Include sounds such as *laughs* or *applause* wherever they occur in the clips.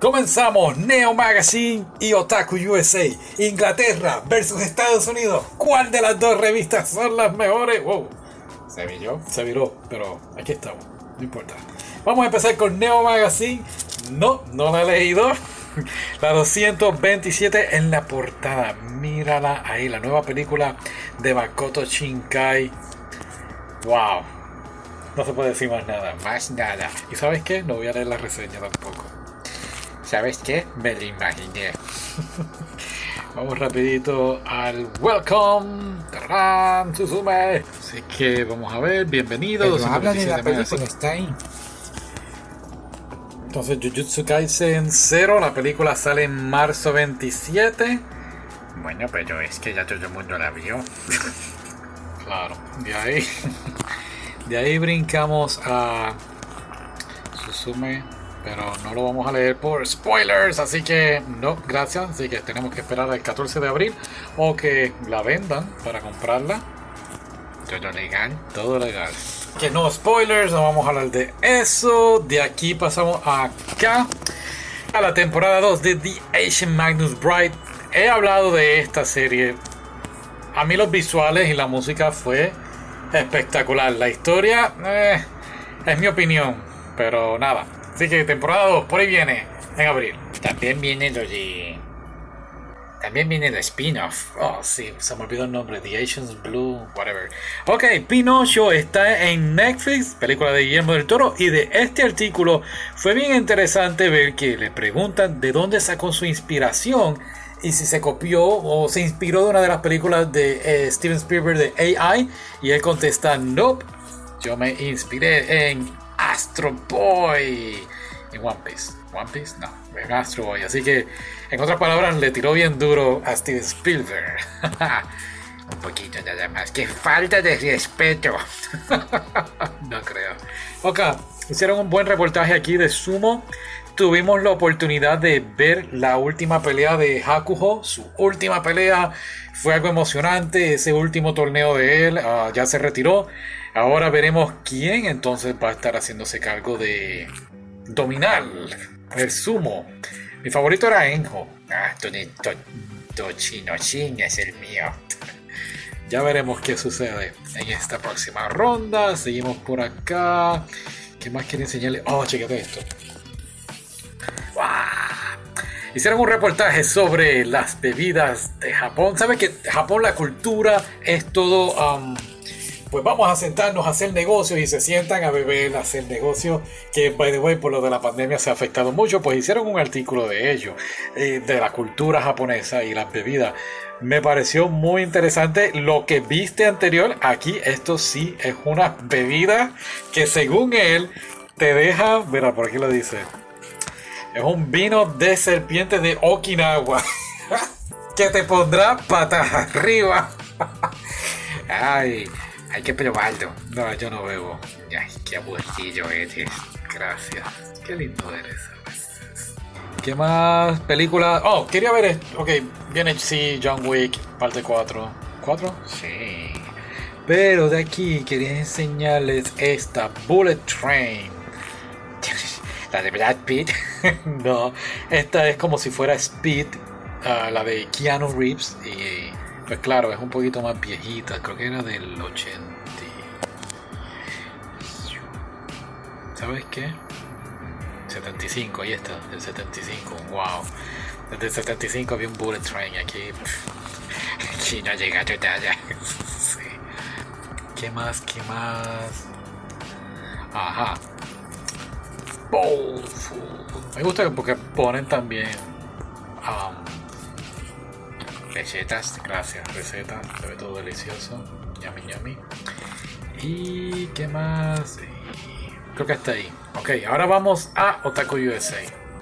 Comenzamos Neo Magazine y Otaku USA. Inglaterra versus Estados Unidos. ¿Cuál de las dos revistas son las mejores? Wow. Se viró, se viró, pero aquí estamos. No importa. Vamos a empezar con Neo Magazine. No, no la he leído. *laughs* La 227 en la portada. Mírala ahí, la nueva película de Makoto Shinkai. Wow. No se puede decir más nada, más nada. ¿Y sabes qué? No voy a leer la reseña tampoco. ¿Sabes qué? Me lo imaginé. *laughs* vamos rapidito al welcome. ¡Tarán! Suzume. Así que vamos a ver, bienvenido. Habla de la película, está ahí. Entonces Jujutsu Kaisen 0, la película sale en marzo 27. Bueno, pero es que ya todo el mundo la vio. *laughs* claro, de ahí. *laughs* De ahí brincamos a Suzume, pero no lo vamos a leer por spoilers, así que no, gracias. Así que tenemos que esperar al 14 de abril o que la vendan para comprarla. Todo legal, todo legal. Que no spoilers, no vamos a hablar de eso. De aquí pasamos acá a la temporada 2 de The Asian Magnus Bright. He hablado de esta serie. A mí los visuales y la música fue espectacular. La historia eh, es mi opinión, pero nada. Así que temporada 2, por ahí viene, en abril. También viene lo de... También viene el spin-off. Oh, sí, se me olvidó el nombre. The Asians Blue, whatever. Ok, Pinocho está en Netflix, película de Guillermo del Toro. Y de este artículo fue bien interesante ver que le preguntan de dónde sacó su inspiración y si se copió o se inspiró de una de las películas de eh, Steven Spielberg de AI. Y él contesta, nope, yo me inspiré en Astro Boy. En One Piece. One Piece, no, en Astro Boy. Así que, en otras palabras, le tiró bien duro a Steven Spielberg. *laughs* Un poquito nada más. ¡Qué falta de respeto! *laughs* no creo. Ok, hicieron un buen reportaje aquí de Sumo tuvimos la oportunidad de ver la última pelea de Hakuho. Su última pelea fue algo emocionante. Ese último torneo de él uh, ya se retiró. Ahora veremos quién entonces va a estar haciéndose cargo de dominar el sumo. Mi favorito era Enjo. Ah, Shin es el mío. Ya veremos qué sucede en esta próxima ronda. Seguimos por acá. ¿Qué más quiere enseñarle? Oh, chequete esto. Hicieron un reportaje sobre las bebidas de Japón. ¿Sabe que Japón la cultura es todo... Um, pues vamos a sentarnos a hacer negocios y se sientan a beber, a hacer negocios, que by the way por lo de la pandemia se ha afectado mucho, pues hicieron un artículo de ello, eh, de la cultura japonesa y las bebidas. Me pareció muy interesante lo que viste anterior, aquí esto sí es una bebida que según él te deja, mira por aquí lo dice, es un vino de serpiente de Okinawa. *laughs* que te pondrá patas arriba. *laughs* Ay, hay que probarlo. No, yo no bebo. Ay, qué aburrido eres. Gracias. Qué lindo eres ¿Qué más películas? Oh, quería ver esto. Ok, viene sí, John Wick, parte 4. ¿4? Sí. Pero de aquí quería enseñarles esta Bullet Train *laughs* la de Brad Pitt. *laughs* no, esta es como si fuera Speed, uh, la de Keanu Reeves. Y pues claro, es un poquito más viejita, creo que era del 80. ¿Sabes qué? 75, ahí está, del 75, wow. Desde el 75 había un bullet train aquí. Aquí *laughs* no llega allá. *laughs* sí. ¿Qué más? ¿Qué más? Ajá. Me gusta porque ponen también um, recetas, gracias, recetas, ve todo delicioso, yummy yummy. Y qué más, creo que está ahí. Ok, ahora vamos a Otaku USA.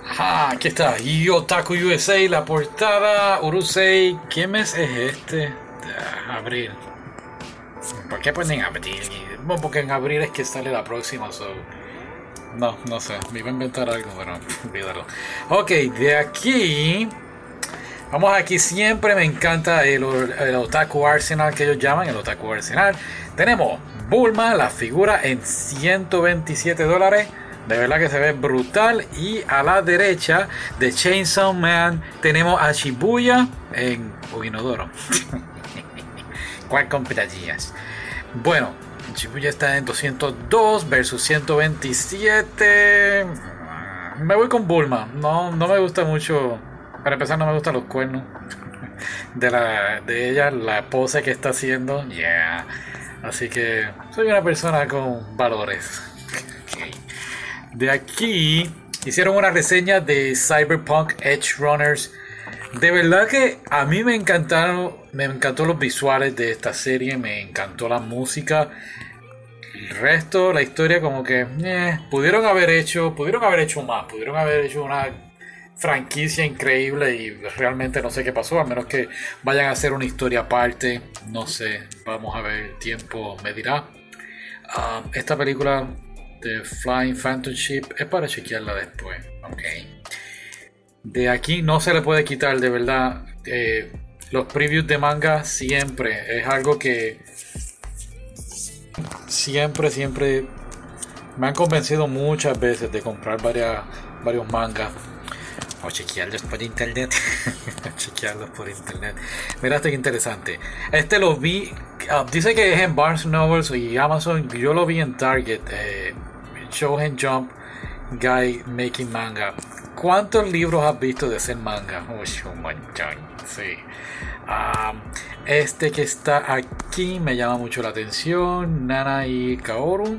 Ajá, aquí está, y Otaku USA, la portada, Urusei, ¿qué mes es este? abril. ¿Por qué ponen abril? porque en abril es que sale la próxima, so no, no sé. Me iba a inventar algo, pero *laughs* olvídalo. Ok, de aquí. Vamos aquí, siempre me encanta el, Otaku Arsenal que ellos llaman, el Otaku Arsenal. Tenemos Bulma, la figura en 127 dólares. De verdad que se ve brutal. Y a la derecha de Chainsaw Man tenemos a Shibuya en Uginodoro. *laughs* ¿Cuál comprarías? Bueno, Shibuya está en 202 versus 127. Me voy con Bulma. No, no me gusta mucho. Para empezar, no me gustan los cuernos de, la, de ella, la pose que está haciendo. Yeah. Así que soy una persona con valores. De aquí hicieron una reseña de Cyberpunk Edge Runners. De verdad que a mí me encantaron, me encantó los visuales de esta serie, me encantó la música. El resto, la historia como que eh, pudieron haber hecho, pudieron haber hecho más, pudieron haber hecho una franquicia increíble y realmente no sé qué pasó, a menos que vayan a hacer una historia aparte, no sé, vamos a ver, el tiempo me dirá. Ah, esta película de Flying Phantom Ship es para chequearla después, ok. De aquí no se le puede quitar de verdad. Eh, los previews de manga siempre es algo que siempre, siempre me han convencido muchas veces de comprar varias, varios mangas chequearlos por internet. *laughs* chequearlos por internet. Mira, este que interesante. Este lo vi. Ah, dice que es en Barnes Novels y Amazon. Yo lo vi en Target. Eh, Show and Jump Guy Making Manga. ¿Cuántos libros has visto de ese manga? un montón. Sí. Este que está aquí me llama mucho la atención. Nana y Kaoru.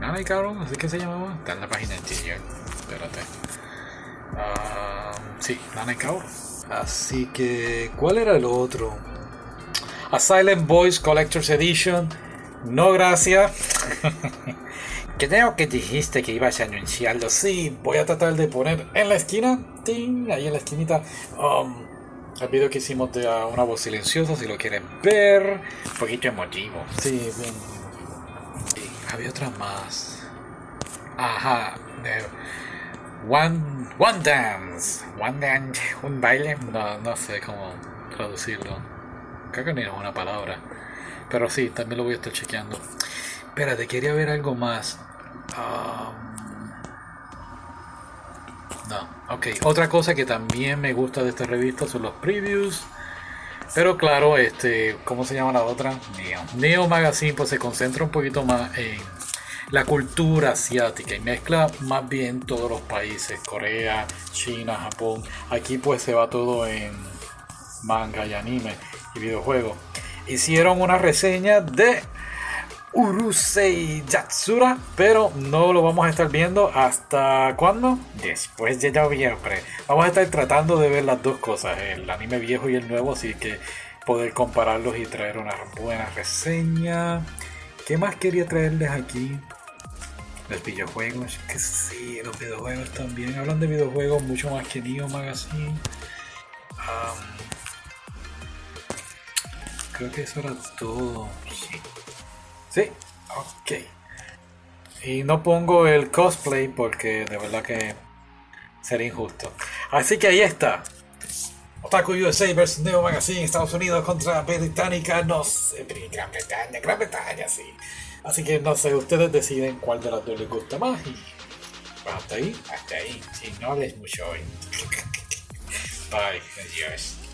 Nana y Kaoru, así que se llamaba. Está en la página anterior. Espérate. Sí, Nanekao. Así que, ¿cuál era el otro? A Silent Collector's Edition. No, gracias. *laughs* Creo que dijiste que ibas a anunciarlo. Sí, voy a tratar de poner en la esquina. ahí en la esquinita. Um, el video que hicimos de una voz silenciosa, si lo quieren ver. Un poquito emotivo. Sí, bien. había otra más. Ajá. One, one dance. One dance. Un baile. No, no sé cómo traducirlo. Creo que ni es una palabra. Pero sí, también lo voy a estar chequeando. Espérate, quería ver algo más. Um, no, ok. Otra cosa que también me gusta de esta revista son los previews. Pero claro, este, ¿cómo se llama la otra? Neo. Neo Magazine pues se concentra un poquito más en la cultura asiática y mezcla más bien todos los países, Corea, China, Japón. Aquí pues se va todo en manga y anime y videojuegos. Hicieron una reseña de Urusei Yatsura, pero no lo vamos a estar viendo hasta cuándo? Después de noviembre. Vamos a estar tratando de ver las dos cosas, el anime viejo y el nuevo, así que poder compararlos y traer una buena reseña. ¿Qué más quería traerles aquí? Los videojuegos, que sí, los videojuegos también. Hablan de videojuegos mucho más que Neo Magazine. creo que eso era todo. Sí. Sí, ok. Y no pongo el cosplay porque de verdad que sería injusto. Así que ahí está. Otaku USA vs Neo Magazine, Estados Unidos contra Británica, no sé, Gran Bretaña, Gran Bretaña, sí. Así que no sé, ustedes deciden cuál de las dos les gusta más y hasta ahí, hasta ahí. Si no les mucho hoy. *laughs* Bye, adiós.